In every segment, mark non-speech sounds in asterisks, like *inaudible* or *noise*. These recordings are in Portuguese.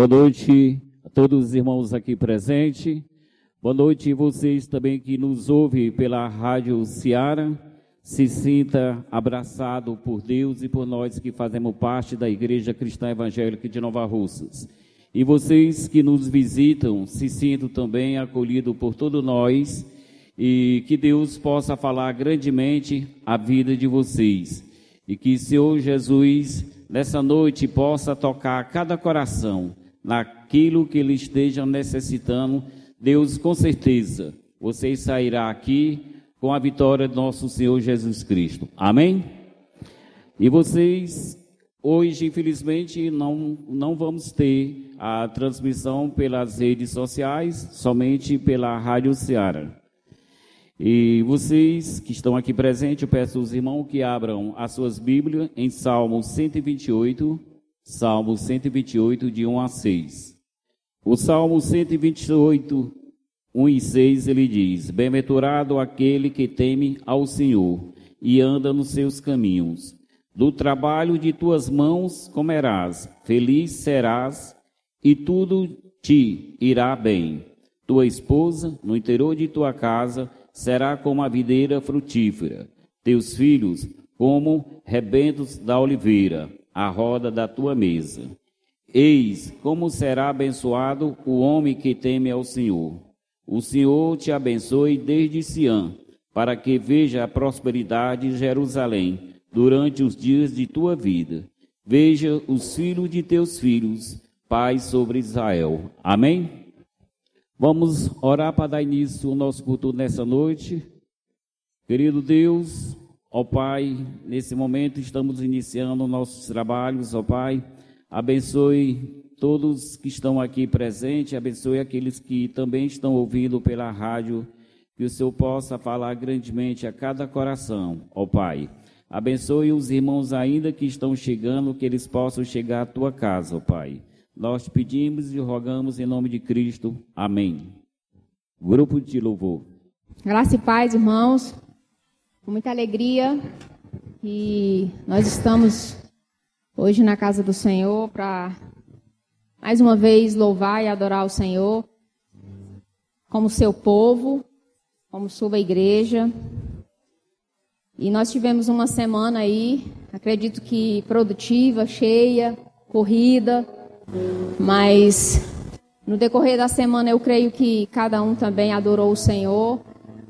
Boa noite a todos os irmãos aqui presentes. Boa noite a vocês também que nos ouvem pela Rádio Ciara. Se sinta abraçado por Deus e por nós que fazemos parte da Igreja Cristã Evangélica de Nova Russas. E vocês que nos visitam, se sintam também acolhidos por todos nós e que Deus possa falar grandemente a vida de vocês. E que Senhor Jesus, nessa noite, possa tocar cada coração naquilo que ele esteja necessitando, Deus, com certeza, você sairá aqui com a vitória do nosso Senhor Jesus Cristo. Amém? E vocês, hoje, infelizmente, não, não vamos ter a transmissão pelas redes sociais, somente pela Rádio Ceará. E vocês que estão aqui presentes, eu peço aos irmãos que abram as suas Bíblias em Salmo 128, Salmo 128, de 1 a 6. O Salmo 128, 1 e 6, ele diz: Bem-aventurado aquele que teme ao Senhor e anda nos seus caminhos. Do trabalho de tuas mãos comerás, feliz serás e tudo te irá bem. Tua esposa, no interior de tua casa, será como a videira frutífera, teus filhos como rebentos da oliveira a roda da tua mesa. Eis como será abençoado o homem que teme ao Senhor. O Senhor te abençoe desde Siã, para que veja a prosperidade de Jerusalém durante os dias de tua vida. Veja os filhos de teus filhos, paz sobre Israel. Amém? Vamos orar para dar início ao nosso culto nessa noite. Querido Deus, Ó Pai, nesse momento estamos iniciando nossos trabalhos, ó Pai. Abençoe todos que estão aqui presentes, abençoe aqueles que também estão ouvindo pela rádio, que o Senhor possa falar grandemente a cada coração, ó Pai. Abençoe os irmãos ainda que estão chegando, que eles possam chegar à tua casa, ó Pai. Nós te pedimos e rogamos em nome de Cristo. Amém. Grupo de louvor. Graça e paz, irmãos com muita alegria. E nós estamos hoje na casa do Senhor para mais uma vez louvar e adorar o Senhor como seu povo, como sua igreja. E nós tivemos uma semana aí, acredito que produtiva, cheia, corrida, mas no decorrer da semana eu creio que cada um também adorou o Senhor,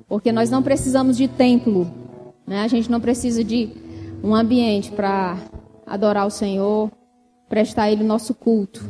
porque nós não precisamos de templo né? A gente não precisa de um ambiente para adorar o Senhor, prestar a Ele o nosso culto.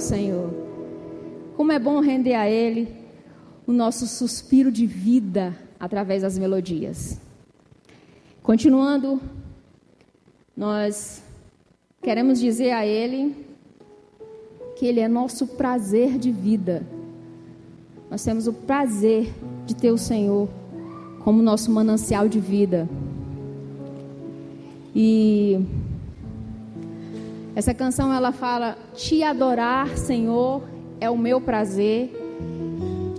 Ao Senhor. Como é bom render a Ele o nosso suspiro de vida através das melodias. Continuando, nós queremos dizer a Ele que Ele é nosso prazer de vida. Nós temos o prazer de ter o Senhor como nosso manancial de vida. E essa canção ela fala: Te adorar, Senhor, é o meu prazer.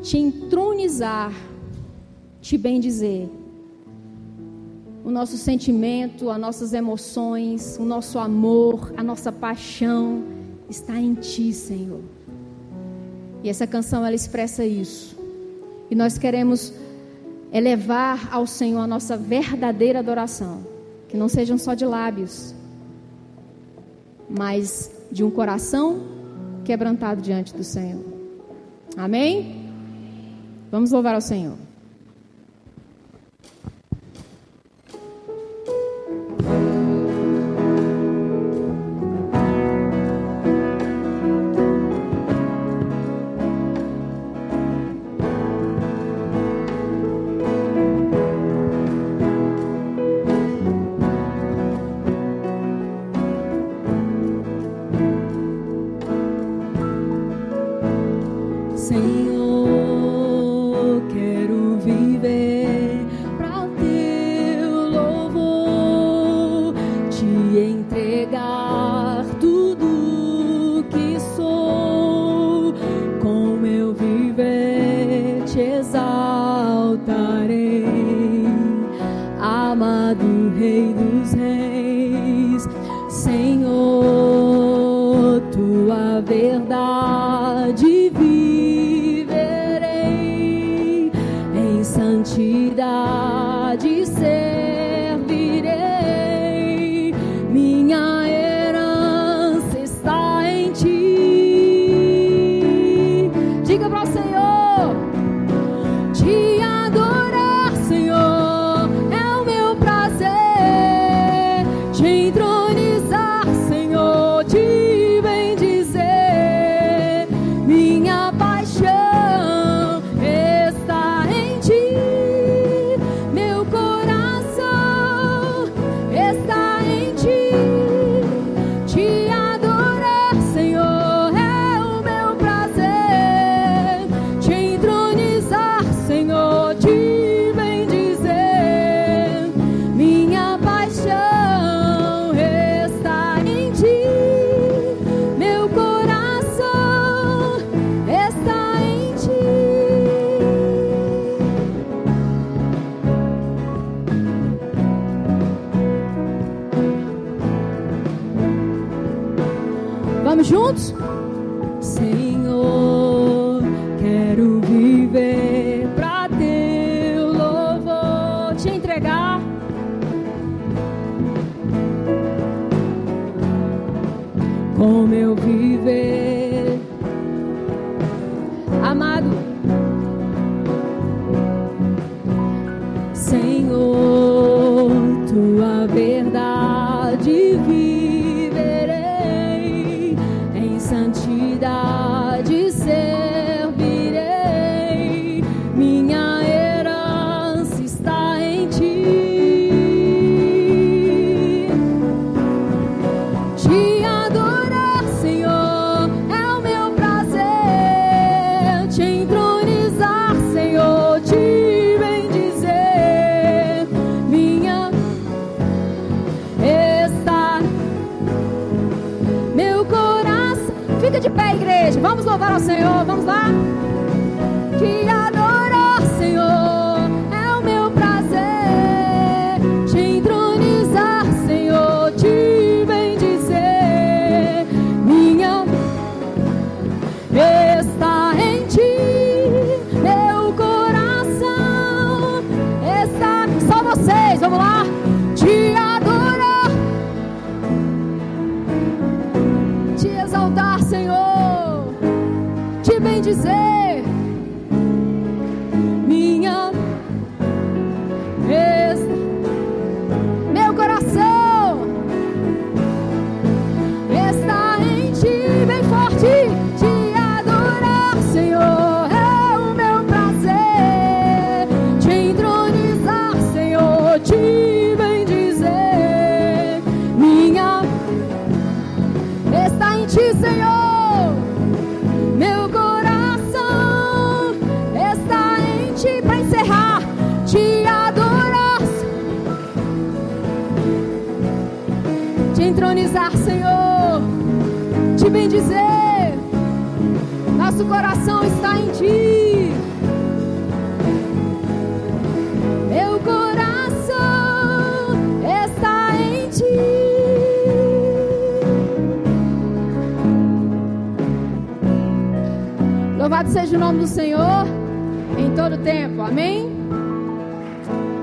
Te entronizar, te bendizer. O nosso sentimento, as nossas emoções, o nosso amor, a nossa paixão está em Ti, Senhor. E essa canção ela expressa isso. E nós queremos elevar ao Senhor a nossa verdadeira adoração, que não sejam só de lábios, mas de um coração quebrantado diante do Senhor. Amém? Vamos louvar ao Senhor. Senhor, tua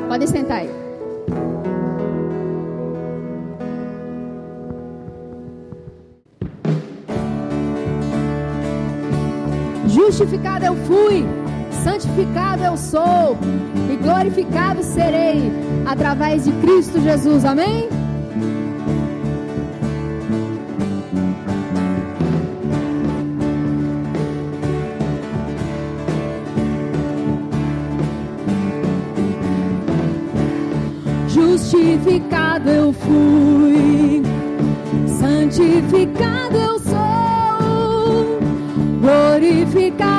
Podem sentar aí. Justificado eu fui, santificado eu sou e glorificado serei através de Cristo Jesus. Amém? justificado eu fui, santificado eu sou, glorificado.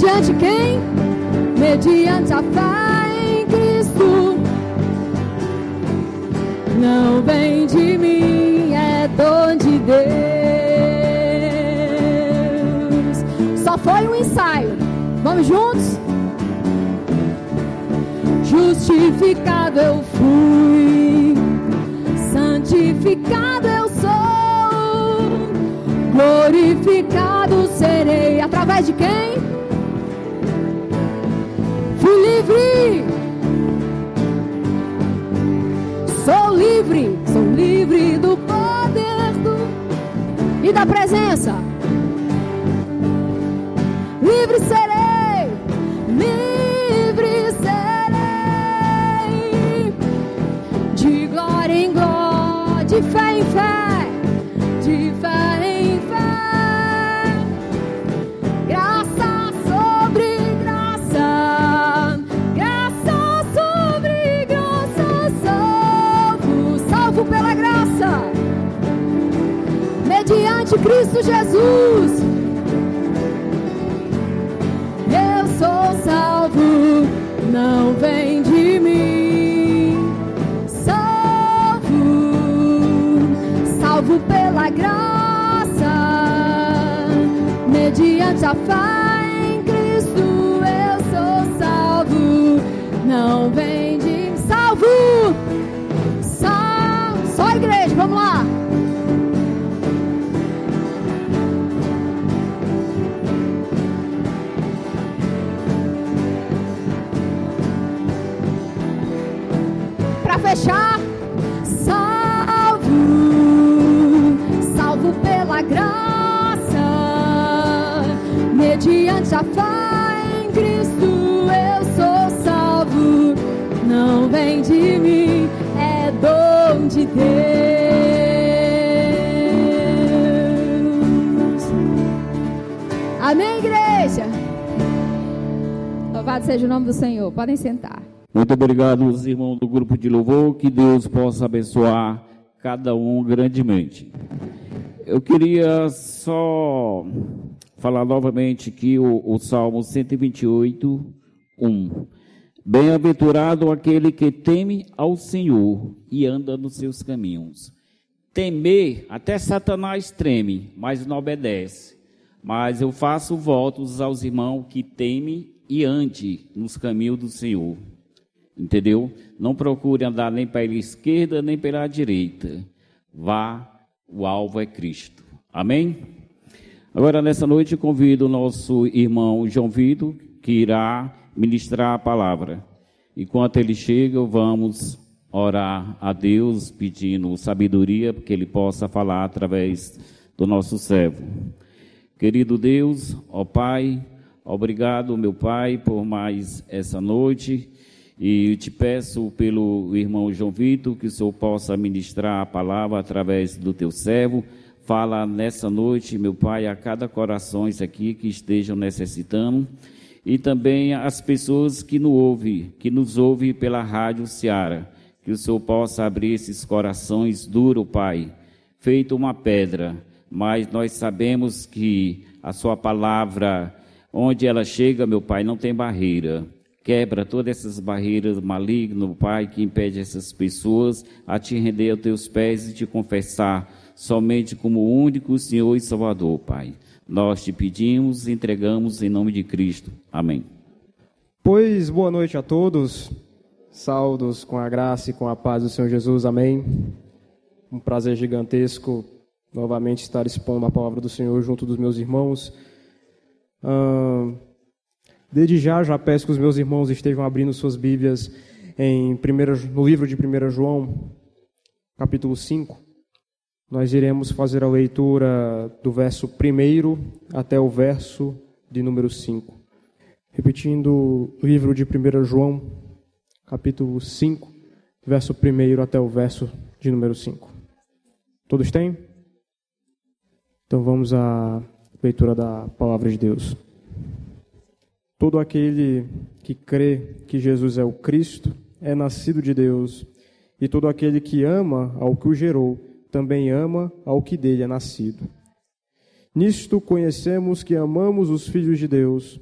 Mediante quem? Mediante a fé em Cristo. Não vem de mim, é dom de Deus. Só foi um ensaio. Vamos juntos? Justificado eu fui, santificado eu sou, glorificado serei. Através de quem? livre. Sou livre, sou livre do poder do... e da presença. Cristo Jesus. De Deus. Amém, igreja? Louvado seja o nome do Senhor. Podem sentar. Muito obrigado, os irmãos do grupo de louvor. Que Deus possa abençoar cada um grandemente. Eu queria só falar novamente aqui o, o Salmo 128, 1. Bem-aventurado aquele que teme ao Senhor e anda nos seus caminhos. Temer, até Satanás treme, mas não obedece. Mas eu faço votos aos irmãos que temem e ande nos caminhos do Senhor. Entendeu? Não procure andar nem pela esquerda nem pela direita. Vá, o alvo é Cristo. Amém? Agora, nessa noite, convido o nosso irmão João Vitor, que irá ministrar a palavra. Enquanto ele chega, vamos orar a Deus, pedindo sabedoria, que ele possa falar através do nosso servo. Querido Deus, ó Pai, obrigado, meu Pai, por mais essa noite. E te peço pelo irmão João Vitor que o Senhor possa ministrar a palavra através do teu servo Fala nessa noite, meu Pai, a cada coração aqui que estejam necessitando e também as pessoas que nos ouvem, que nos ouvem pela rádio Seara. Que o Senhor possa abrir esses corações duros, Pai, feito uma pedra, mas nós sabemos que a Sua palavra, onde ela chega, meu Pai, não tem barreira. Quebra todas essas barreiras malignas, Pai, que impede essas pessoas a te render aos teus pés e te confessar somente como único Senhor e Salvador, Pai. Nós te pedimos e entregamos em nome de Cristo. Amém. Pois boa noite a todos. Saldos com a graça e com a paz do Senhor Jesus. Amém. Um prazer gigantesco novamente estar expondo a palavra do Senhor junto dos meus irmãos. desde já, já peço que os meus irmãos estejam abrindo suas Bíblias em primeira, no livro de 1 João, capítulo 5. Nós iremos fazer a leitura do verso 1 até o verso de número 5. Repetindo o livro de 1 João, capítulo 5, verso 1 até o verso de número 5. Todos têm? Então vamos à leitura da palavra de Deus. Todo aquele que crê que Jesus é o Cristo é nascido de Deus, e todo aquele que ama ao que o gerou também ama ao que dele é nascido. Nisto conhecemos que amamos os filhos de Deus,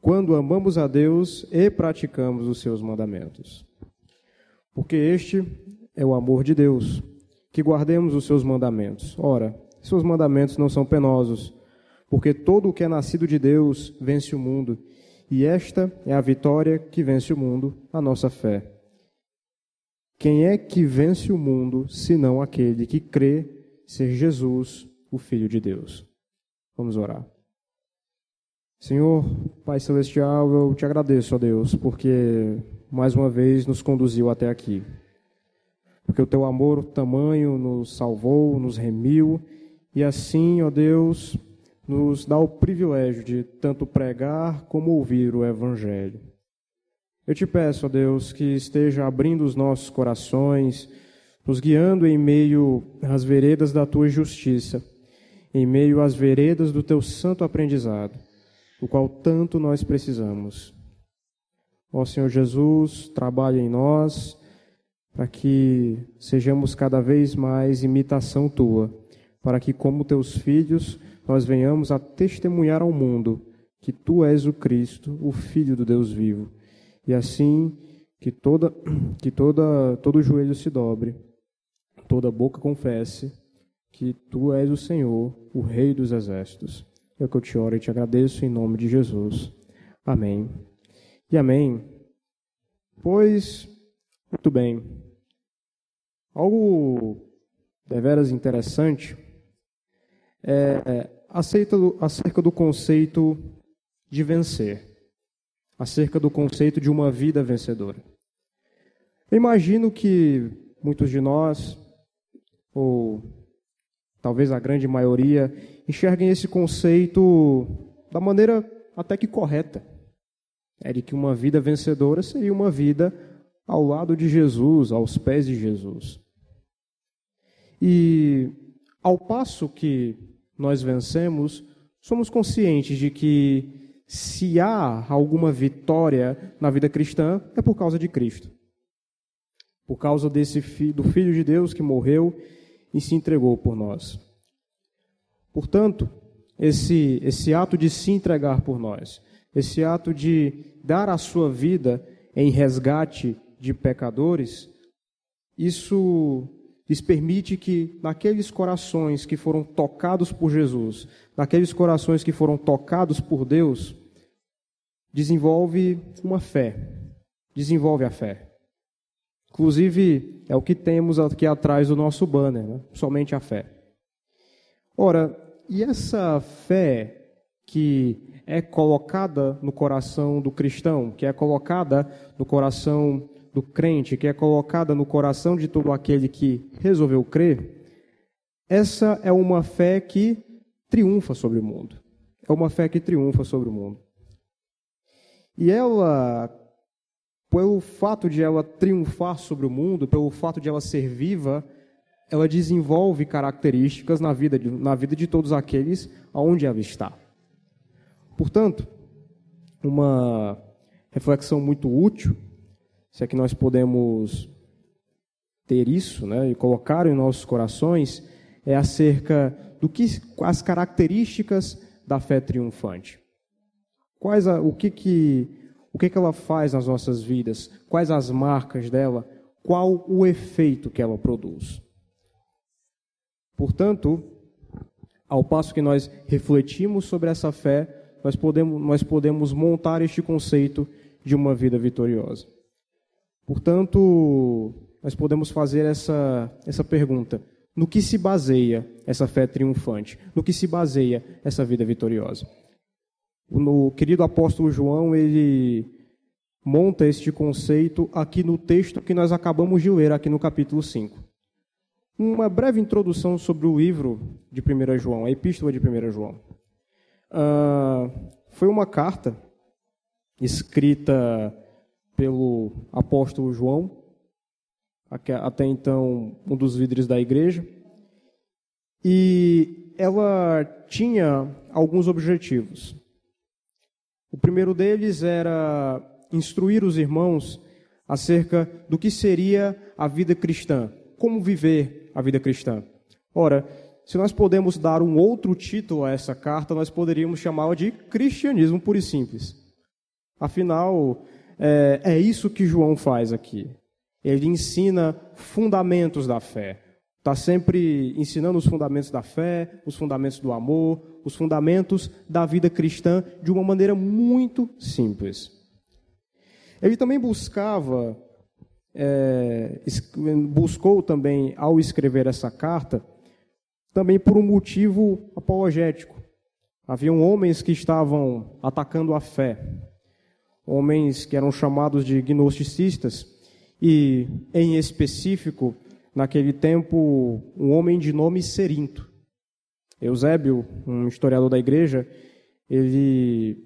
quando amamos a Deus e praticamos os seus mandamentos. Porque este é o amor de Deus, que guardemos os seus mandamentos. Ora, seus mandamentos não são penosos, porque todo o que é nascido de Deus vence o mundo, e esta é a vitória que vence o mundo, a nossa fé. Quem é que vence o mundo, senão aquele que crê ser Jesus, o Filho de Deus? Vamos orar. Senhor, Pai Celestial, eu te agradeço, ó Deus, porque mais uma vez nos conduziu até aqui. Porque o teu amor, o tamanho, nos salvou, nos remiu, e assim, ó Deus, nos dá o privilégio de tanto pregar como ouvir o Evangelho. Eu te peço, ó Deus, que esteja abrindo os nossos corações, nos guiando em meio às veredas da tua justiça, em meio às veredas do teu santo aprendizado, do qual tanto nós precisamos. Ó Senhor Jesus, trabalhe em nós para que sejamos cada vez mais imitação tua, para que, como teus filhos, nós venhamos a testemunhar ao mundo que tu és o Cristo, o Filho do Deus vivo e assim que toda *clears throat* que toda todo joelho se dobre, toda boca confesse que tu és o Senhor, o Rei dos exércitos. É o que eu te oro e te agradeço em nome de Jesus. Amém. E amém. Pois, muito bem. Algo deveras interessante é acerca do conceito de vencer acerca do conceito de uma vida vencedora. Eu imagino que muitos de nós, ou talvez a grande maioria, enxerguem esse conceito da maneira até que correta. É de que uma vida vencedora seria uma vida ao lado de Jesus, aos pés de Jesus. E ao passo que nós vencemos, somos conscientes de que se há alguma vitória na vida cristã, é por causa de Cristo. Por causa desse do filho de Deus que morreu e se entregou por nós. Portanto, esse esse ato de se entregar por nós, esse ato de dar a sua vida em resgate de pecadores, isso lhes permite que naqueles corações que foram tocados por Jesus, naqueles corações que foram tocados por Deus, desenvolve uma fé, desenvolve a fé. Inclusive, é o que temos aqui atrás do nosso banner, né? somente a fé. Ora, e essa fé que é colocada no coração do cristão, que é colocada no coração do crente, que é colocada no coração de todo aquele que resolveu crer, essa é uma fé que triunfa sobre o mundo. É uma fé que triunfa sobre o mundo. E ela, pelo fato de ela triunfar sobre o mundo, pelo fato de ela ser viva, ela desenvolve características na vida de, na vida de todos aqueles aonde ela está. Portanto, uma reflexão muito útil se é que nós podemos ter isso, né, e colocar em nossos corações, é acerca do que as características da fé triunfante. Quais a, o que que o que que ela faz nas nossas vidas? Quais as marcas dela? Qual o efeito que ela produz? Portanto, ao passo que nós refletimos sobre essa fé, nós podemos, nós podemos montar este conceito de uma vida vitoriosa. Portanto, nós podemos fazer essa, essa pergunta: no que se baseia essa fé triunfante? No que se baseia essa vida vitoriosa? O querido apóstolo João, ele monta este conceito aqui no texto que nós acabamos de ler, aqui no capítulo 5. Uma breve introdução sobre o livro de 1 João, a epístola de 1 João. Uh, foi uma carta escrita pelo apóstolo João, até então um dos líderes da igreja, e ela tinha alguns objetivos. O primeiro deles era instruir os irmãos acerca do que seria a vida cristã, como viver a vida cristã. Ora, se nós podemos dar um outro título a essa carta, nós poderíamos chamá-la de cristianismo puro e simples. Afinal, é, é isso que João faz aqui. Ele ensina fundamentos da fé. Está sempre ensinando os fundamentos da fé, os fundamentos do amor, os fundamentos da vida cristã de uma maneira muito simples. Ele também buscava, é, buscou também, ao escrever essa carta, também por um motivo apologético. Haviam homens que estavam atacando a fé, homens que eram chamados de gnosticistas, e, em específico, naquele tempo, um homem de nome Serinto. Eusébio, um historiador da igreja, ele,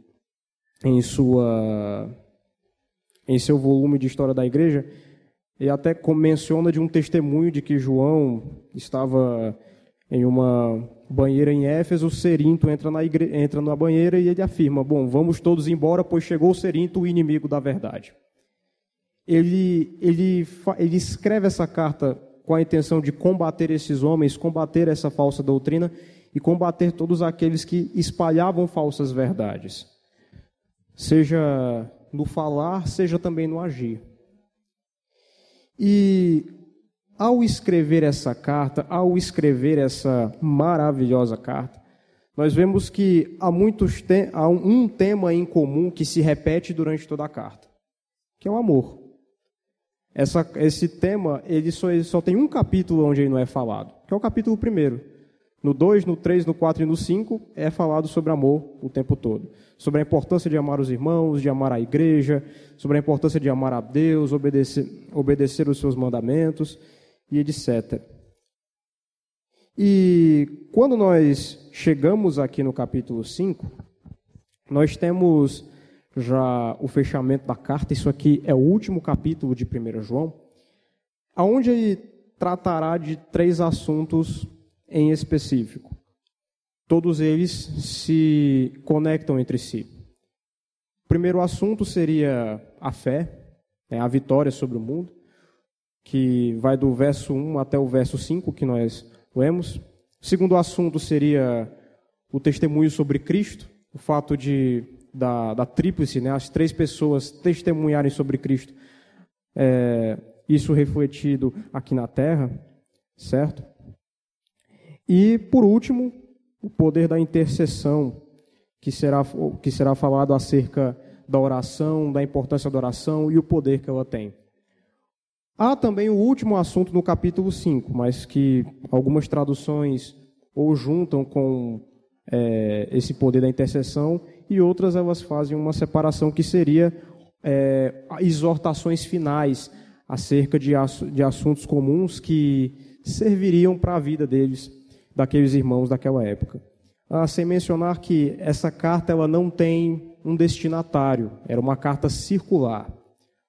em, sua, em seu volume de história da igreja, ele até menciona de um testemunho de que João estava em uma banheira em Éfeso, Serinto entra na, igre... entra na banheira e ele afirma: Bom, vamos todos embora, pois chegou o Serinto, o inimigo da verdade. Ele, ele, ele escreve essa carta com a intenção de combater esses homens, combater essa falsa doutrina e combater todos aqueles que espalhavam falsas verdades, seja no falar, seja também no agir. E ao escrever essa carta, ao escrever essa maravilhosa carta, nós vemos que há, muitos te há um tema em comum que se repete durante toda a carta, que é o amor. Essa, esse tema ele só, ele só tem um capítulo onde ele não é falado, que é o capítulo primeiro. No 2, no 3, no 4 e no 5 é falado sobre amor o tempo todo. Sobre a importância de amar os irmãos, de amar a igreja, sobre a importância de amar a Deus, obedecer, obedecer os seus mandamentos e etc. E quando nós chegamos aqui no capítulo 5, Nós temos já o fechamento da carta, isso aqui é o último capítulo de 1 João, aonde ele tratará de três assuntos em específico. Todos eles se conectam entre si. O primeiro assunto seria a fé, né, a vitória sobre o mundo, que vai do verso 1 até o verso 5 que nós lemos. O segundo assunto seria o testemunho sobre Cristo, o fato de da, da tríplice, né, as três pessoas testemunharem sobre Cristo, é, isso refletido aqui na terra, certo? E, por último, o poder da intercessão, que será, que será falado acerca da oração, da importância da oração e o poder que ela tem. Há também o último assunto no capítulo 5, mas que algumas traduções ou juntam com é, esse poder da intercessão e outras elas fazem uma separação que seria é, exortações finais acerca de, de assuntos comuns que serviriam para a vida deles, daqueles irmãos daquela época. Ah, sem mencionar que essa carta ela não tem um destinatário, era uma carta circular,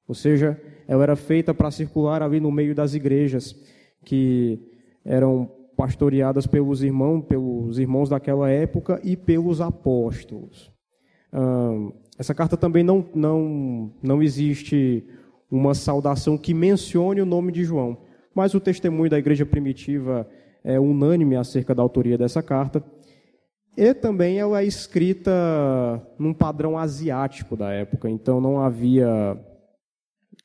ou seja, ela era feita para circular ali no meio das igrejas que eram pastoreadas pelos irmãos, pelos irmãos daquela época e pelos apóstolos. essa carta também não, não, não existe uma saudação que mencione o nome de João, mas o testemunho da igreja primitiva é unânime acerca da autoria dessa carta. E também ela é escrita num padrão asiático da época, então não havia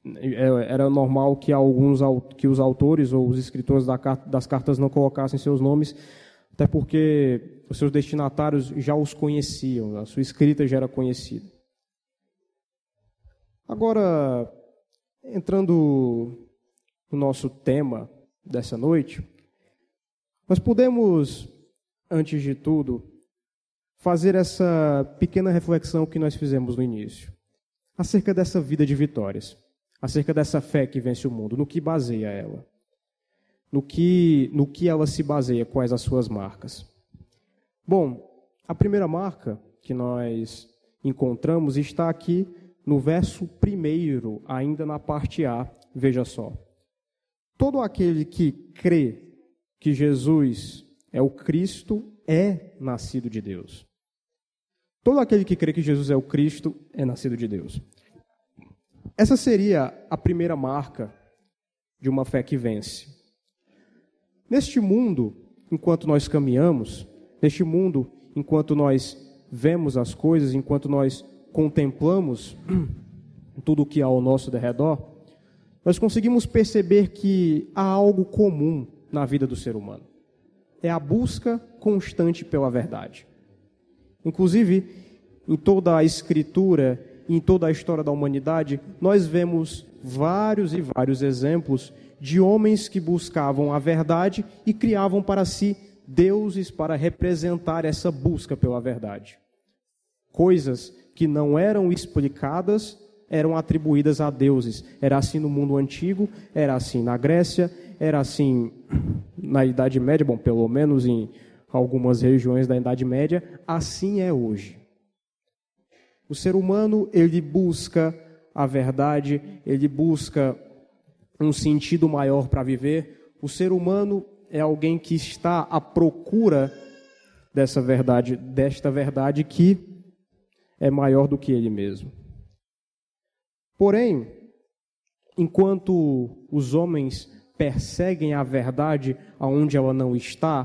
era normal que alguns que os autores ou os escritores das cartas não colocassem seus nomes, até porque os seus destinatários já os conheciam, a sua escrita já era conhecida. Agora, entrando no nosso tema dessa noite, nós podemos, antes de tudo, fazer essa pequena reflexão que nós fizemos no início, acerca dessa vida de vitórias acerca dessa fé que vence o mundo, no que baseia ela? No que, no que ela se baseia, quais as suas marcas? Bom, a primeira marca que nós encontramos está aqui no verso primeiro, ainda na parte A, veja só. Todo aquele que crê que Jesus é o Cristo é nascido de Deus. Todo aquele que crê que Jesus é o Cristo é nascido de Deus. Essa seria a primeira marca de uma fé que vence. Neste mundo, enquanto nós caminhamos, neste mundo, enquanto nós vemos as coisas, enquanto nós contemplamos *clears throat* tudo o que há ao nosso derredor, nós conseguimos perceber que há algo comum na vida do ser humano. É a busca constante pela verdade. Inclusive, em toda a escritura em toda a história da humanidade, nós vemos vários e vários exemplos de homens que buscavam a verdade e criavam para si deuses para representar essa busca pela verdade. Coisas que não eram explicadas eram atribuídas a deuses. Era assim no mundo antigo, era assim na Grécia, era assim *clears throat* na Idade Média, bom, pelo menos em algumas regiões da Idade Média, assim é hoje. O ser humano, ele busca a verdade, ele busca um sentido maior para viver. O ser humano é alguém que está à procura dessa verdade, desta verdade que é maior do que ele mesmo. Porém, enquanto os homens perseguem a verdade aonde ela não está,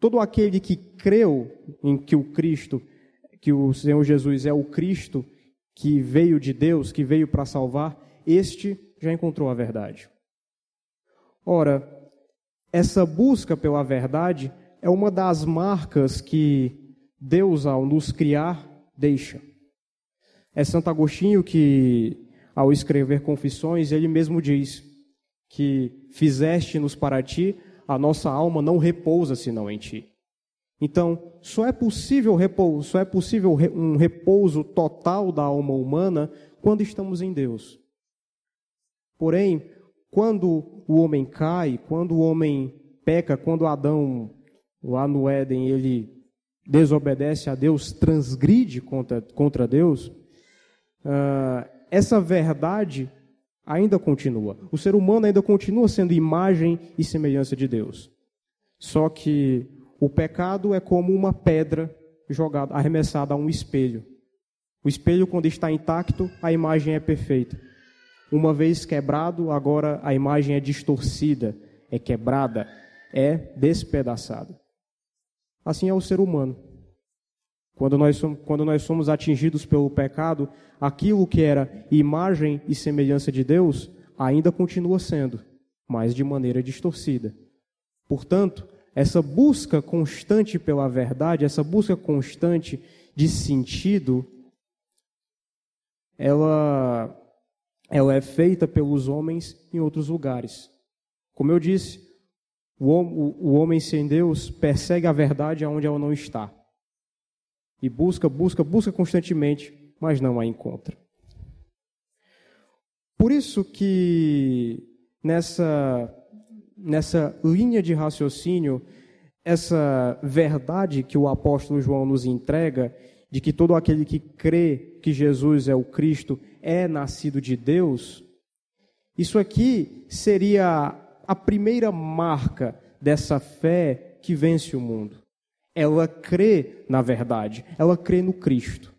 todo aquele que creu em que o Cristo que o Senhor Jesus é o Cristo que veio de Deus, que veio para salvar, este já encontrou a verdade. Ora, essa busca pela verdade é uma das marcas que Deus, ao nos criar, deixa. É Santo Agostinho que, ao escrever Confissões, ele mesmo diz que fizeste-nos para ti, a nossa alma não repousa senão em ti. Então, só é possível repouso, só é possível um repouso total da alma humana quando estamos em Deus. Porém, quando o homem cai, quando o homem peca, quando Adão lá no Éden ele desobedece a Deus, transgride contra, contra Deus, uh, essa verdade ainda continua. O ser humano ainda continua sendo imagem e semelhança de Deus. Só que o pecado é como uma pedra jogada, arremessada a um espelho. O espelho, quando está intacto, a imagem é perfeita. Uma vez quebrado, agora a imagem é distorcida, é quebrada, é despedaçada. Assim é o ser humano. Quando nós, quando nós somos atingidos pelo pecado, aquilo que era imagem e semelhança de Deus ainda continua sendo, mas de maneira distorcida. Portanto, essa busca constante pela verdade, essa busca constante de sentido, ela, ela é feita pelos homens em outros lugares. Como eu disse, o, o, o homem sem Deus persegue a verdade aonde ela não está. E busca, busca, busca constantemente, mas não a encontra. Por isso que nessa, nessa linha de raciocínio, essa verdade que o apóstolo João nos entrega, de que todo aquele que crê que Jesus é o Cristo é nascido de Deus, isso aqui seria a primeira marca dessa fé que vence o mundo. Ela crê na verdade, ela crê no Cristo.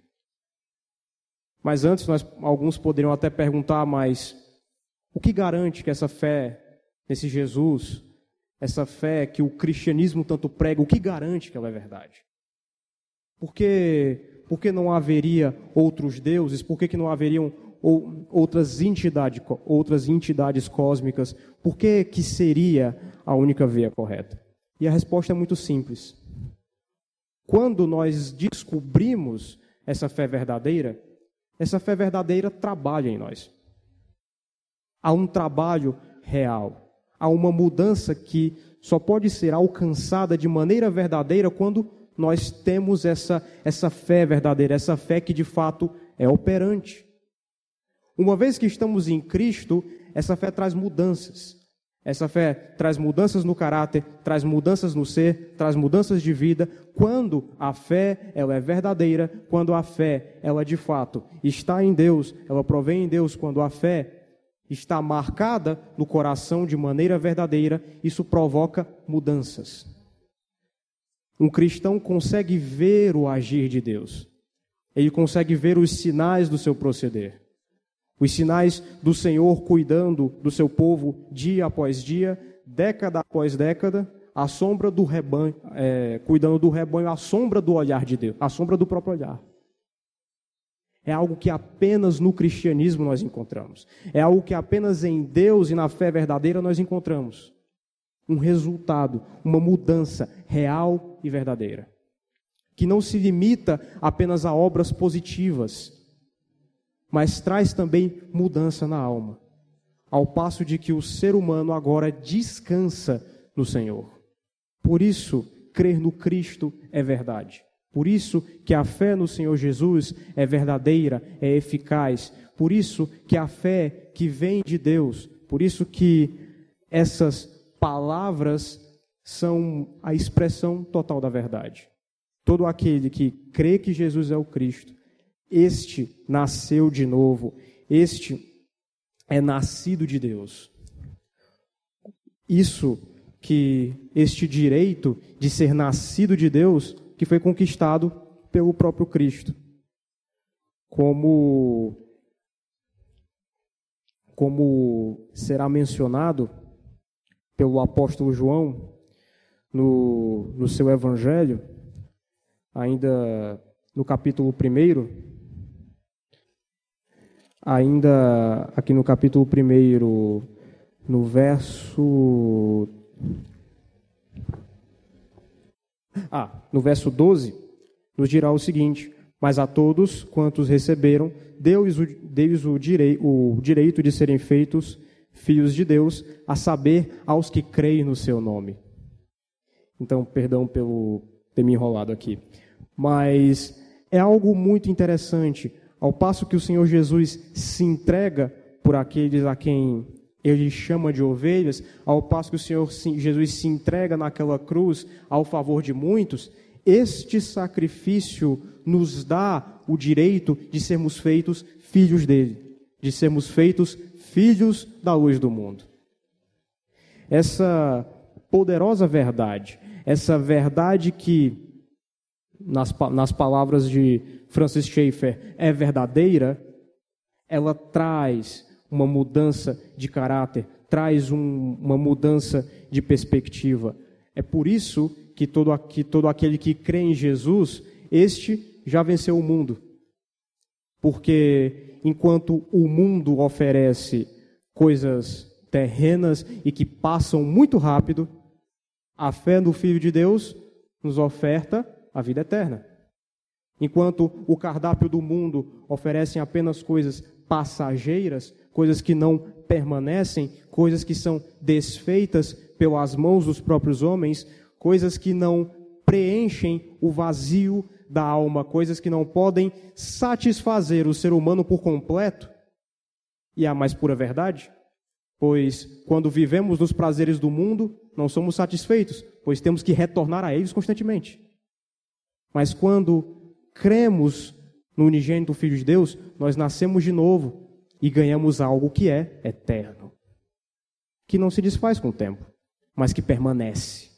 Mas antes, nós, alguns poderiam até perguntar, mas o que garante que essa fé nesse Jesus, essa fé que o cristianismo tanto prega, o que garante que ela é verdade? Por que, por que não haveria outros deuses? Por que, que não haveriam ou, outras, entidade, outras entidades cósmicas? Por que, que seria a única via correta? E a resposta é muito simples. Quando nós descobrimos essa fé verdadeira, essa fé verdadeira trabalha em nós. Há um trabalho real. Há uma mudança que só pode ser alcançada de maneira verdadeira quando nós temos essa, essa fé verdadeira, essa fé que de fato é operante. Uma vez que estamos em Cristo, essa fé traz mudanças. Essa fé traz mudanças no caráter, traz mudanças no ser, traz mudanças de vida, quando a fé ela é verdadeira, quando a fé ela de fato está em Deus, ela provém em Deus, quando a fé está marcada no coração de maneira verdadeira, isso provoca mudanças. Um cristão consegue ver o agir de Deus. Ele consegue ver os sinais do seu proceder. Os sinais do Senhor cuidando do seu povo dia após dia, década após década, à sombra do rebanho, é, cuidando do rebanho à sombra do olhar de Deus, à sombra do próprio olhar. É algo que apenas no cristianismo nós encontramos. É algo que apenas em Deus e na fé verdadeira nós encontramos. Um resultado, uma mudança real e verdadeira. Que não se limita apenas a obras positivas, mas traz também mudança na alma, ao passo de que o ser humano agora descansa no Senhor. Por isso, crer no Cristo é verdade. Por isso que a fé no Senhor Jesus é verdadeira, é eficaz. Por isso que a fé que vem de Deus, por isso que essas palavras são a expressão total da verdade. Todo aquele que crê que Jesus é o Cristo este nasceu de novo, este é nascido de Deus. Isso que este direito de ser nascido de Deus, que foi conquistado pelo próprio Cristo. Como como será mencionado pelo apóstolo João no, no seu evangelho, ainda no capítulo 1, ainda aqui no capítulo 1, no verso. Ah, no verso 12, nos dirá o seguinte: Mas a todos quantos receberam, deu-lhes o, deu o, direi, o direito de serem feitos filhos de Deus, a saber, aos que creem no seu nome. Então, perdão pelo ter me enrolado aqui. Mas é algo muito interessante ao passo que o Senhor Jesus se entrega por aqueles a quem ele chama de ovelhas, ao passo que o Senhor Jesus se entrega naquela cruz ao favor de muitos, Este sacrifício nos dá o direito de sermos feitos filhos dele, de sermos feitos filhos da luz do mundo. Essa poderosa verdade, essa verdade que, nas, nas palavras de Francis Schaeffer, é verdadeira, ela traz uma mudança de caráter, traz um, uma mudança de perspectiva. É por isso que todo, todo aquele que crê em Jesus, este já venceu o mundo. Porque enquanto o mundo oferece coisas terrenas e que passam muito rápido, a fé no Filho de Deus nos oferta a vida eterna. Enquanto o cardápio do mundo oferece apenas coisas passageiras, coisas que não permanecem, coisas que são desfeitas pelas mãos dos próprios homens, coisas que não preenchem o vazio da alma, coisas que não podem satisfazer o ser humano por completo. E a mais pura verdade, pois quando vivemos nos prazeres do mundo, não somos satisfeitos, pois temos que retornar a eles constantemente. Mas quando cremos no unigênito Filho de Deus, nós nascemos de novo e ganhamos algo que é eterno, que não se desfaz com o tempo, mas que permanece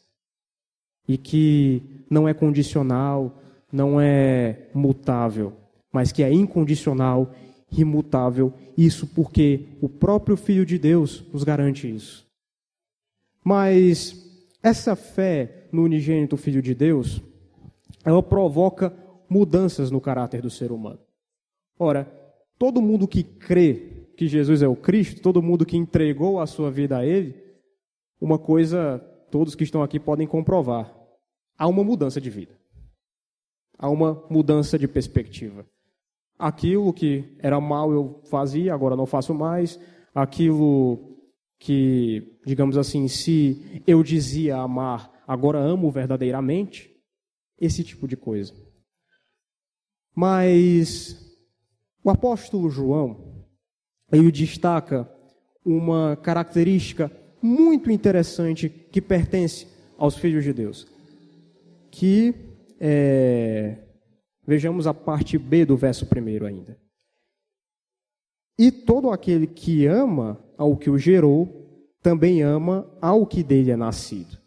e que não é condicional, não é mutável, mas que é incondicional, imutável. Isso porque o próprio Filho de Deus nos garante isso. Mas essa fé no unigênito Filho de Deus, ela provoca mudanças no caráter do ser humano. Ora, todo mundo que crê que Jesus é o Cristo, todo mundo que entregou a sua vida a Ele, uma coisa todos que estão aqui podem comprovar: há uma mudança de vida, há uma mudança de perspectiva. Aquilo que era mal eu fazia, agora não faço mais. Aquilo que, digamos assim, se eu dizia amar, agora amo verdadeiramente. Esse tipo de coisa. Mas o apóstolo João, ele destaca uma característica muito interessante que pertence aos filhos de Deus. Que, é, vejamos a parte B do verso primeiro ainda. E todo aquele que ama ao que o gerou, também ama ao que dele é nascido.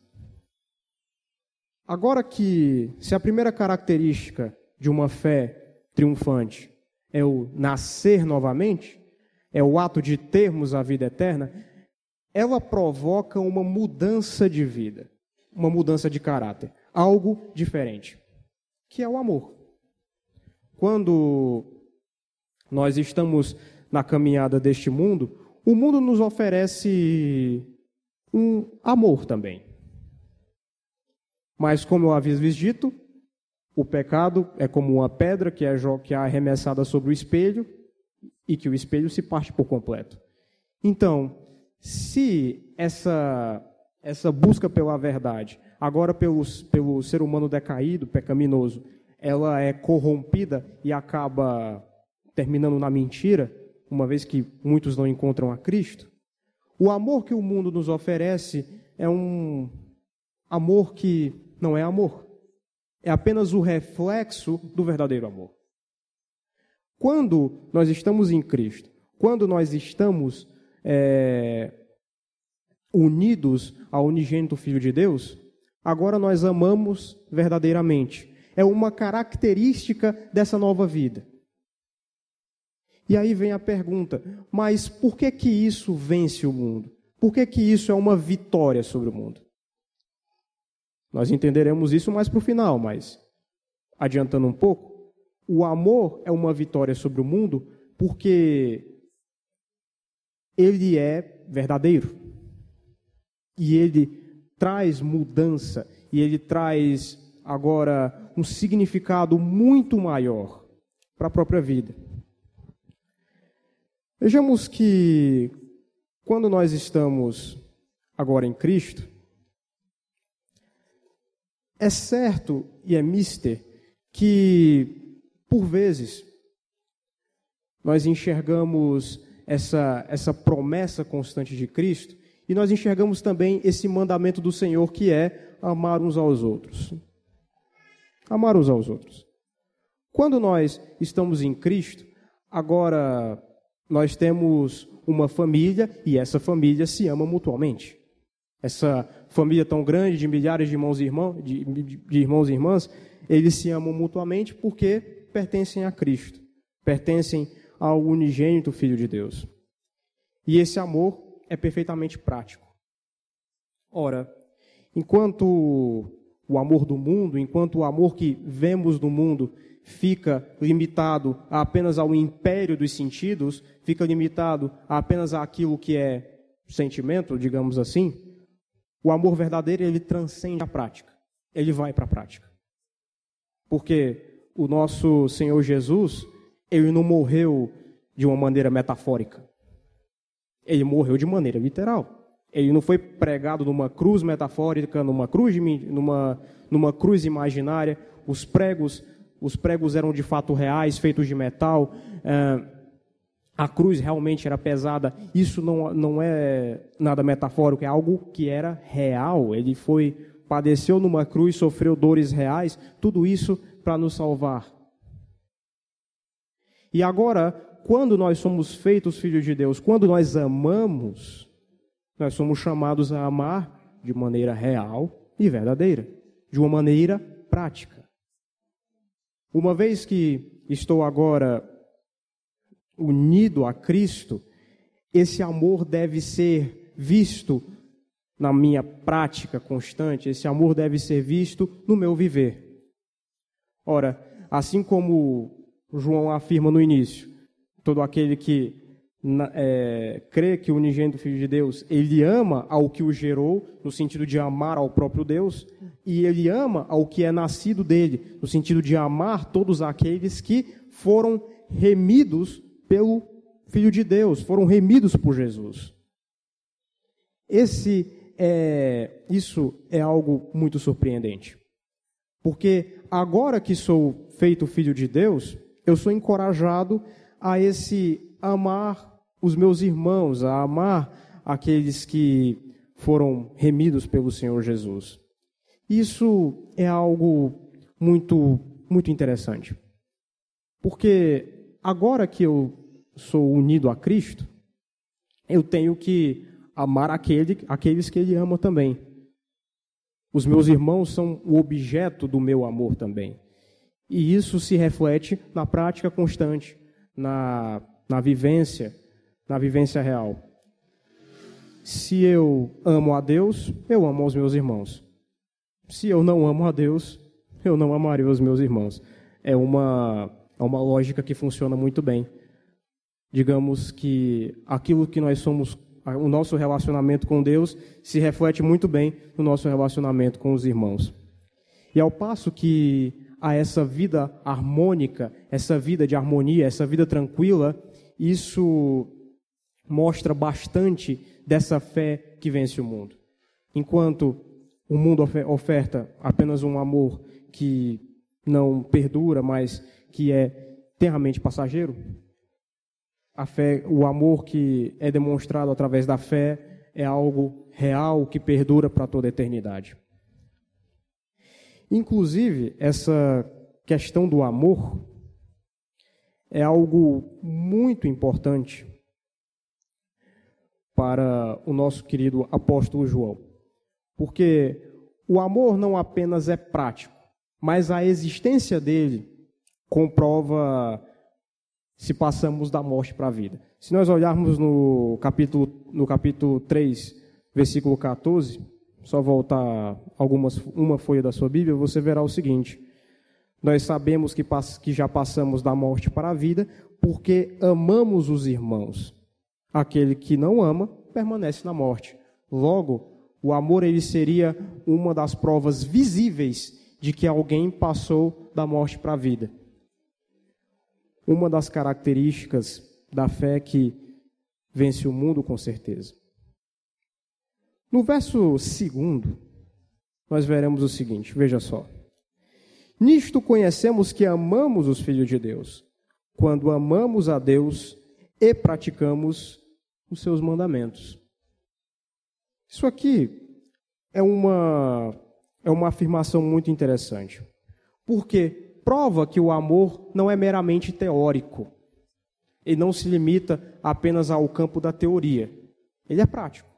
Agora que, se a primeira característica de uma fé triunfante é o nascer novamente, é o ato de termos a vida eterna, ela provoca uma mudança de vida, uma mudança de caráter, algo diferente, que é o amor. Quando nós estamos na caminhada deste mundo, o mundo nos oferece um amor também. Mas, como eu havia dito, o pecado é como uma pedra que é, que é arremessada sobre o espelho e que o espelho se parte por completo. Então, se essa, essa busca pela verdade, agora pelo, pelo ser humano decaído, pecaminoso, ela é corrompida e acaba terminando na mentira, uma vez que muitos não encontram a Cristo, o amor que o mundo nos oferece é um amor que não é amor é apenas o reflexo do verdadeiro amor. Quando nós estamos em Cristo, quando nós estamos é, unidos ao unigênito Filho de Deus, agora nós amamos verdadeiramente. É uma característica dessa nova vida. E aí vem a pergunta: mas por que que isso vence o mundo? Por que que isso é uma vitória sobre o mundo? Nós entenderemos isso mais para o final, mas adiantando um pouco, o amor é uma vitória sobre o mundo porque ele é verdadeiro. E ele traz mudança, e ele traz agora um significado muito maior para a própria vida. Vejamos que quando nós estamos agora em Cristo, é certo e é mister que, por vezes, nós enxergamos essa, essa promessa constante de Cristo e nós enxergamos também esse mandamento do Senhor que é amar uns aos outros. Amar uns aos outros. Quando nós estamos em Cristo, agora nós temos uma família e essa família se ama mutuamente. Essa família tão grande de milhares de irmãos e irmãos, de, de irmãos e irmãs, eles se amam mutuamente porque pertencem a Cristo, pertencem ao unigênito Filho de Deus. E esse amor é perfeitamente prático. Ora, enquanto o amor do mundo, enquanto o amor que vemos no mundo fica limitado apenas ao império dos sentidos, fica limitado apenas àquilo que é sentimento, digamos assim, o amor verdadeiro ele transcende a prática. Ele vai para a prática. Porque o nosso Senhor Jesus, ele não morreu de uma maneira metafórica. Ele morreu de maneira literal. Ele não foi pregado numa cruz metafórica, numa cruz, numa, numa cruz imaginária. Os pregos, os pregos eram de fato reais, feitos de metal. É, a cruz realmente era pesada. Isso não, não é nada metafórico, é algo que era real. Ele foi padeceu numa cruz, sofreu dores reais. Tudo isso para nos salvar. E agora, quando nós somos feitos filhos de Deus, quando nós amamos, nós somos chamados a amar de maneira real e verdadeira, de uma maneira prática. Uma vez que estou agora unido a Cristo, esse amor deve ser visto na minha prática constante, esse amor deve ser visto no meu viver. Ora, assim como João afirma no início, todo aquele que é, crê que o unigênito Filho de Deus, ele ama ao que o gerou, no sentido de amar ao próprio Deus, e ele ama ao que é nascido dele, no sentido de amar todos aqueles que foram remidos pelo Filho de Deus, foram remidos por Jesus. Esse é, isso é algo muito surpreendente. Porque agora que sou feito filho de Deus, eu sou encorajado a esse amar os meus irmãos, a amar aqueles que foram remidos pelo Senhor Jesus. Isso é algo muito, muito interessante. Porque agora que eu sou unido a Cristo, eu tenho que amar aquele, aqueles que Ele ama também. Os meus irmãos são o objeto do meu amor também. E isso se reflete na prática constante, na, na vivência na vivência real. Se eu amo a Deus, eu amo os meus irmãos. Se eu não amo a Deus, eu não amaria os meus irmãos. É uma, é uma lógica que funciona muito bem. Digamos que aquilo que nós somos, o nosso relacionamento com Deus, se reflete muito bem no nosso relacionamento com os irmãos. E ao passo que a essa vida harmônica, essa vida de harmonia, essa vida tranquila, isso mostra bastante dessa fé que vence o mundo. Enquanto o mundo oferta apenas um amor que não perdura, mas que é terramente passageiro, a fé, o amor que é demonstrado através da fé é algo real que perdura para toda a eternidade. Inclusive, essa questão do amor é algo muito importante para o nosso querido apóstolo João. Porque o amor não apenas é prático, mas a existência dele comprova se passamos da morte para a vida. Se nós olharmos no capítulo, no capítulo 3, versículo 14, só voltar algumas, uma folha da sua Bíblia, você verá o seguinte: Nós sabemos que, que já passamos da morte para a vida porque amamos os irmãos. Aquele que não ama permanece na morte. Logo, o amor ele seria uma das provas visíveis de que alguém passou da morte para a vida. Uma das características da fé que vence o mundo com certeza. No verso segundo, nós veremos o seguinte, veja só. Nisto conhecemos que amamos os filhos de Deus, quando amamos a Deus e praticamos os seus mandamentos. Isso aqui é uma, é uma afirmação muito interessante, Porque prova que o amor não é meramente teórico. Ele não se limita apenas ao campo da teoria. Ele é prático.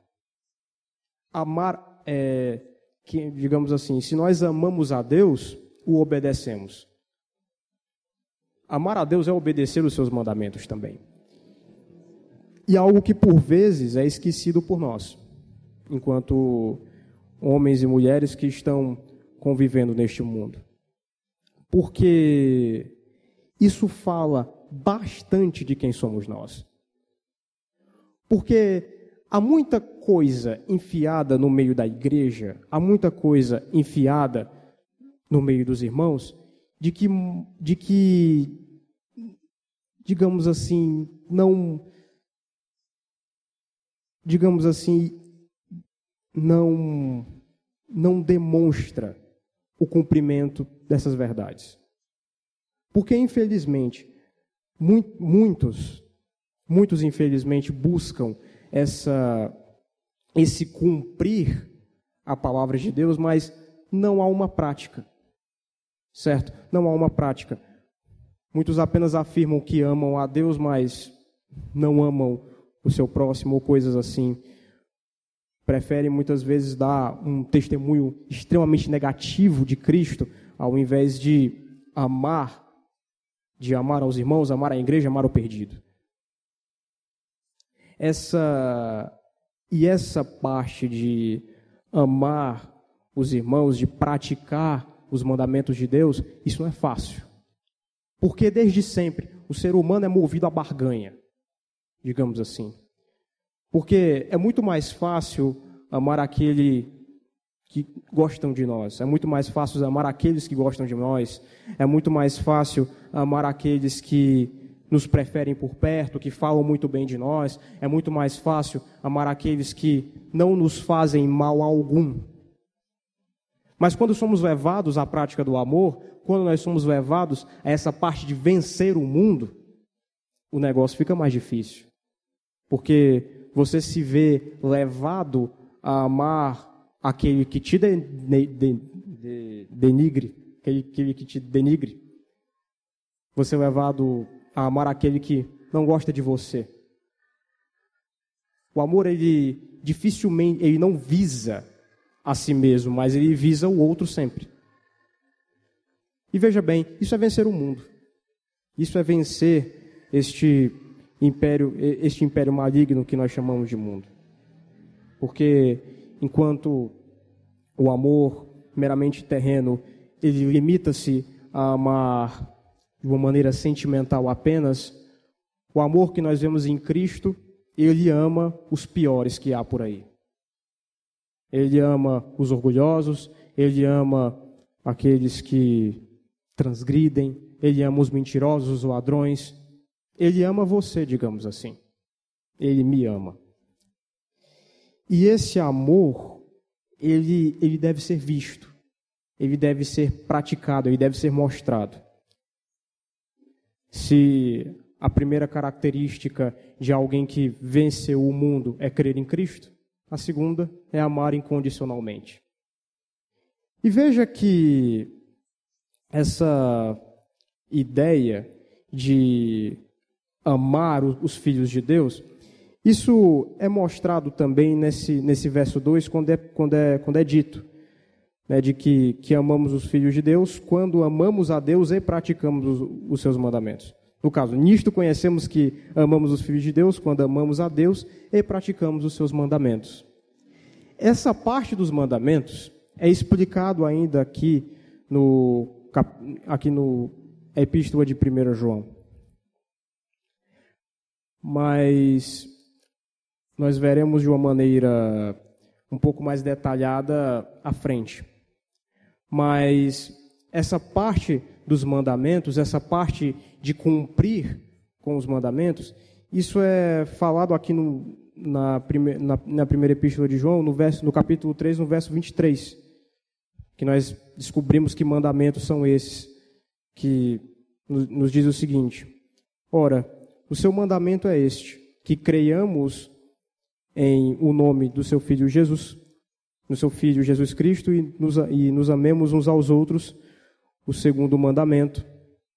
Amar, é, que, digamos assim, se nós amamos a Deus, o obedecemos. Amar a Deus é obedecer os seus mandamentos também. E algo que por vezes é esquecido por nós, enquanto homens e mulheres que estão convivendo neste mundo. Porque isso fala bastante de quem somos nós. Porque há muita coisa enfiada no meio da igreja, há muita coisa enfiada no meio dos irmãos, de que, de que digamos assim, não digamos assim, não não demonstra o cumprimento dessas verdades. Porque infelizmente muitos muitos infelizmente buscam essa esse cumprir a palavra de Deus, mas não há uma prática. Certo? Não há uma prática. Muitos apenas afirmam que amam a Deus, mas não amam o seu próximo ou coisas assim. Preferem muitas vezes dar um testemunho extremamente negativo de Cristo, ao invés de amar, de amar aos irmãos, amar a igreja, amar o perdido. Essa e essa parte de amar os irmãos, de praticar os mandamentos de Deus, isso não é fácil. Porque desde sempre o ser humano é movido à barganha, digamos assim. Porque é muito mais fácil amar aquele que gostam de nós, é muito mais fácil amar aqueles que gostam de nós, é muito mais fácil amar aqueles que nos preferem por perto, que falam muito bem de nós, é muito mais fácil amar aqueles que não nos fazem mal algum. Mas quando somos levados à prática do amor, quando nós somos levados a essa parte de vencer o mundo, o negócio fica mais difícil. Porque você se vê levado a amar aquele que te de, de, de, denigre, aquele, aquele que te denigre. Você é levado a amar aquele que não gosta de você. O amor, ele dificilmente, ele não visa a si mesmo, mas ele visa o outro sempre. E veja bem, isso é vencer o mundo. Isso é vencer este império, este império maligno que nós chamamos de mundo. Porque enquanto o amor meramente terreno, ele limita-se a amar de uma maneira sentimental apenas, o amor que nós vemos em Cristo, ele ama os piores que há por aí. Ele ama os orgulhosos, ele ama aqueles que transgridem, ele ama os mentirosos, os ladrões. Ele ama você, digamos assim. Ele me ama. E esse amor, ele, ele deve ser visto, ele deve ser praticado, ele deve ser mostrado. Se a primeira característica de alguém que venceu o mundo é crer em Cristo, a segunda é amar incondicionalmente. E veja que essa ideia de amar os filhos de Deus, isso é mostrado também nesse, nesse verso 2, quando é, quando é, quando é dito, né, de que, que amamos os filhos de Deus quando amamos a Deus e praticamos os, os seus mandamentos. No caso, nisto conhecemos que amamos os filhos de Deus quando amamos a Deus e praticamos os seus mandamentos. Essa parte dos mandamentos é explicado ainda aqui no aqui no Epístola de 1 João. Mas nós veremos de uma maneira um pouco mais detalhada à frente. Mas essa parte dos mandamentos, essa parte de cumprir com os mandamentos, isso é falado aqui no, na, prime, na, na, primeira epístola de João, no, verso, no capítulo 3, no verso 23 que nós descobrimos que mandamentos são esses, que nos diz o seguinte: Ora, o seu mandamento é este, que creiamos em o nome do seu Filho Jesus, no seu Filho Jesus Cristo, e nos, e nos amemos uns aos outros, o segundo mandamento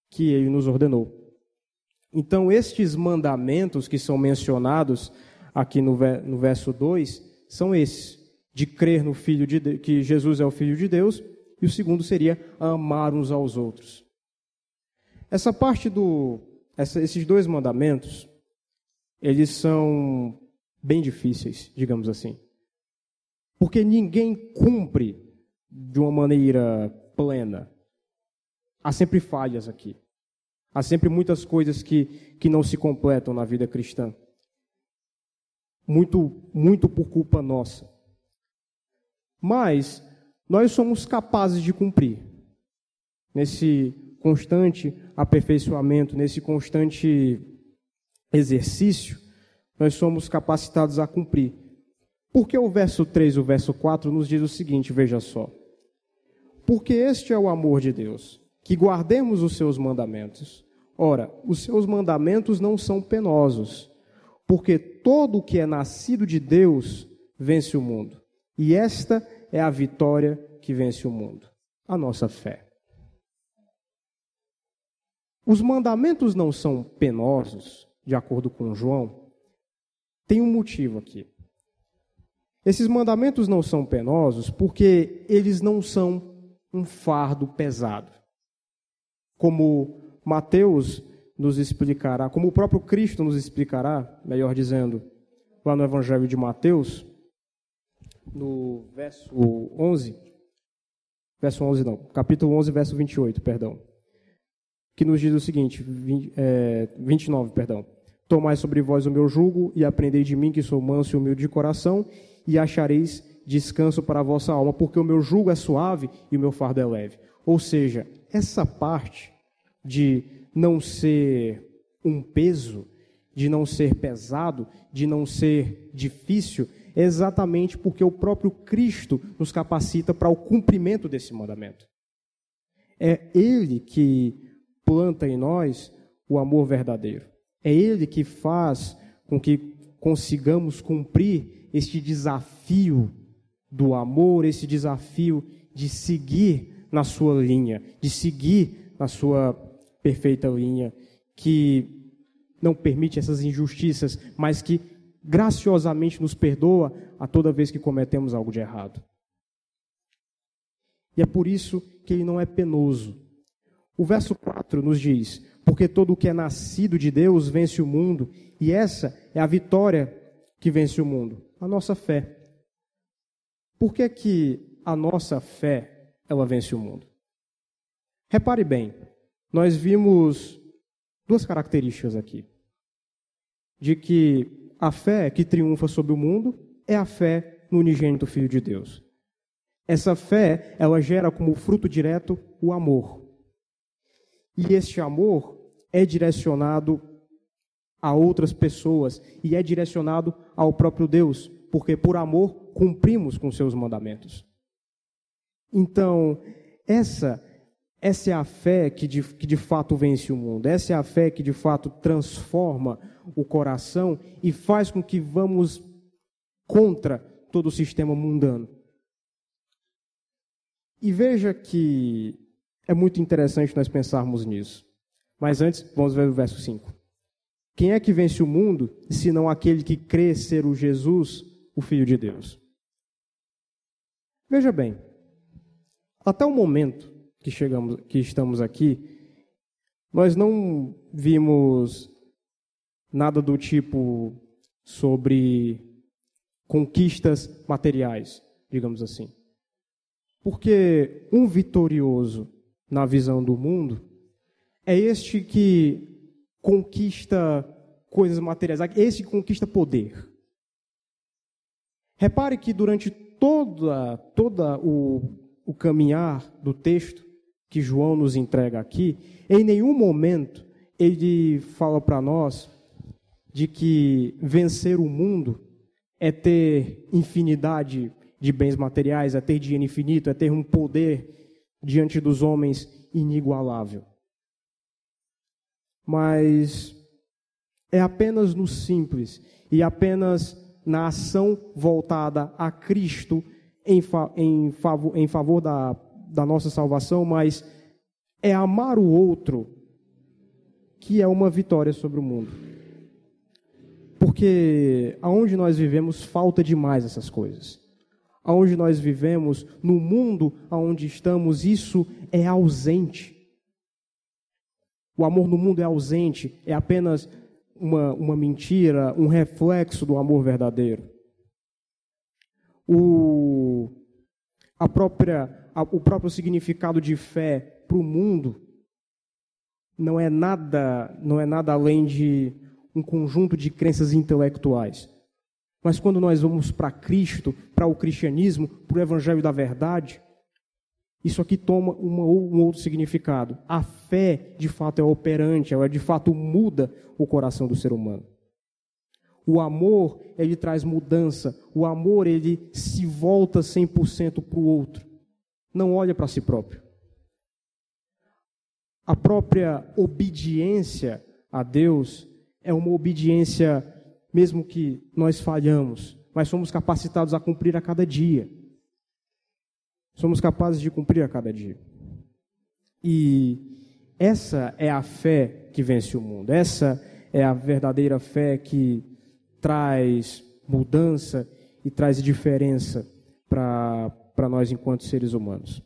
que ele nos ordenou. Então, estes mandamentos que são mencionados aqui no, no verso 2 são esses: de crer no Filho de Deus, que Jesus é o Filho de Deus, e o segundo seria amar uns aos outros. Essa parte do. Essa, esses dois mandamentos, eles são bem difíceis, digamos assim. Porque ninguém cumpre de uma maneira plena. Há sempre falhas aqui. Há sempre muitas coisas que, que não se completam na vida cristã. Muito, muito por culpa nossa. Mas nós somos capazes de cumprir. Nesse constante aperfeiçoamento, nesse constante exercício, nós somos capacitados a cumprir. Porque o verso 3 e o verso 4 nos diz o seguinte, veja só. Porque este é o amor de Deus, que guardemos os seus mandamentos. Ora, os seus mandamentos não são penosos, porque todo o que é nascido de Deus vence o mundo. E esta é a vitória que vence o mundo, a nossa fé. Os mandamentos não são penosos, de acordo com João, tem um motivo aqui. Esses mandamentos não são penosos porque eles não são um fardo pesado. Como Mateus nos explicará, como o próprio Cristo nos explicará, melhor dizendo, lá no Evangelho de Mateus, no verso 11, verso 11 não, capítulo 11, verso 28, perdão, que nos diz o seguinte, 20, é, 29, perdão. Tomai sobre vós o meu jugo e aprendei de mim que sou manso e humilde de coração e achareis descanso para a vossa alma, porque o meu jugo é suave e o meu fardo é leve. Ou seja, essa parte de não ser um peso, de não ser pesado, de não ser difícil, é exatamente porque o próprio Cristo nos capacita para o cumprimento desse mandamento. É Ele que planta em nós o amor verdadeiro. É Ele que faz com que consigamos cumprir este desafio do amor, esse desafio de seguir na sua linha, de seguir na sua perfeita linha, que não permite essas injustiças, mas que graciosamente nos perdoa a toda vez que cometemos algo de errado. E é por isso que ele não é penoso. O verso 4 nos diz: Porque todo o que é nascido de Deus vence o mundo, e essa é a vitória que vence o mundo a nossa fé. Por que, que a nossa fé ela vence o mundo? Repare bem, nós vimos duas características aqui. De que a fé que triunfa sobre o mundo é a fé no unigênito Filho de Deus. Essa fé, ela gera como fruto direto o amor. E este amor é direcionado a outras pessoas e é direcionado ao próprio Deus, porque por amor cumprimos com seus mandamentos. Então, essa essa é a fé que de, que de fato vence o mundo. Essa é a fé que de fato transforma o coração e faz com que vamos contra todo o sistema mundano. E veja que é muito interessante nós pensarmos nisso. Mas antes, vamos ver o verso 5. Quem é que vence o mundo, senão aquele que crê ser o Jesus, o Filho de Deus? Veja bem, até o momento que chegamos, que estamos aqui, nós não vimos nada do tipo sobre conquistas materiais, digamos assim. Porque um vitorioso na visão do mundo é este que conquista coisas materiais, esse conquista poder. Repare que durante toda, toda o, o caminhar do texto que João nos entrega aqui, em nenhum momento ele fala para nós de que vencer o mundo é ter infinidade de bens materiais, é ter dinheiro infinito, é ter um poder diante dos homens inigualável mas é apenas no simples e apenas na ação voltada a Cristo em, fa em, favor, em favor da, da nossa salvação, mas é amar o outro que é uma vitória sobre o mundo. Porque aonde nós vivemos falta demais essas coisas. Aonde nós vivemos, no mundo aonde estamos, isso é ausente. O amor no mundo é ausente, é apenas uma, uma mentira, um reflexo do amor verdadeiro. O, a própria, a, o próprio significado de fé para o mundo não é nada, não é nada além de um conjunto de crenças intelectuais. Mas quando nós vamos para Cristo, para o cristianismo, para o evangelho da verdade, isso aqui toma uma, um outro significado. A fé, de fato, é operante, ela de fato muda o coração do ser humano. O amor, ele traz mudança. O amor, ele se volta 100% para o outro. Não olha para si próprio. A própria obediência a Deus é uma obediência, mesmo que nós falhamos, mas somos capacitados a cumprir a cada dia. Somos capazes de cumprir a cada dia. E essa é a fé que vence o mundo. Essa é a verdadeira fé que traz mudança e traz diferença para nós enquanto seres humanos.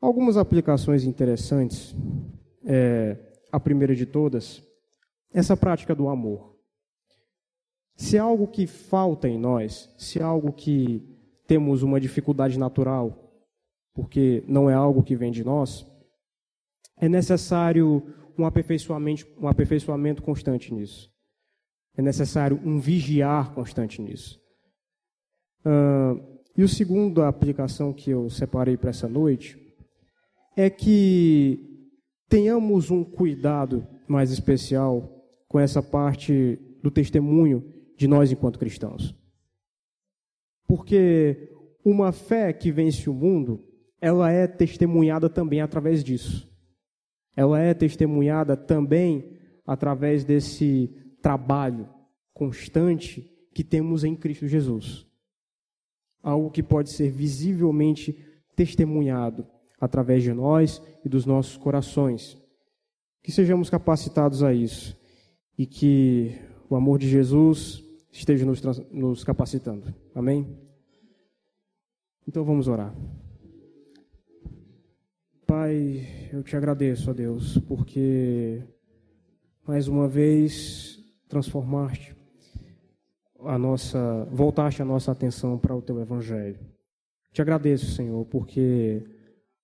Algumas aplicações interessantes. É, a primeira de todas, essa prática do amor. Se algo que falta em nós, se algo que temos uma dificuldade natural, porque não é algo que vem de nós, é necessário um aperfeiçoamento, um aperfeiçoamento constante nisso. É necessário um vigiar constante nisso. Uh, e o segundo aplicação que eu separei para essa noite é que tenhamos um cuidado mais especial com essa parte do testemunho de nós enquanto cristãos. Porque uma fé que vence o mundo, ela é testemunhada também através disso. Ela é testemunhada também através desse trabalho constante que temos em Cristo Jesus. Algo que pode ser visivelmente testemunhado através de nós e dos nossos corações. Que sejamos capacitados a isso e que o amor de Jesus esteja nos, nos capacitando. Amém? Então vamos orar. Pai, eu te agradeço, ó Deus, porque mais uma vez transformaste a nossa, voltaste a nossa atenção para o teu evangelho. Te agradeço, Senhor, porque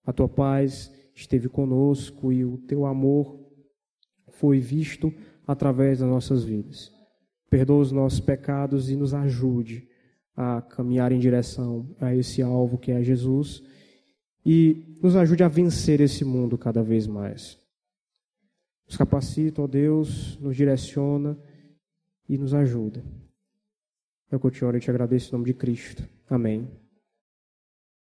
a tua paz esteve conosco e o teu amor foi visto através das nossas vidas perdoa os nossos pecados e nos ajude a caminhar em direção a esse alvo que é Jesus e nos ajude a vencer esse mundo cada vez mais. Nos capacita, ó Deus, nos direciona e nos ajuda. É o que eu te oro e te agradeço em nome de Cristo. Amém.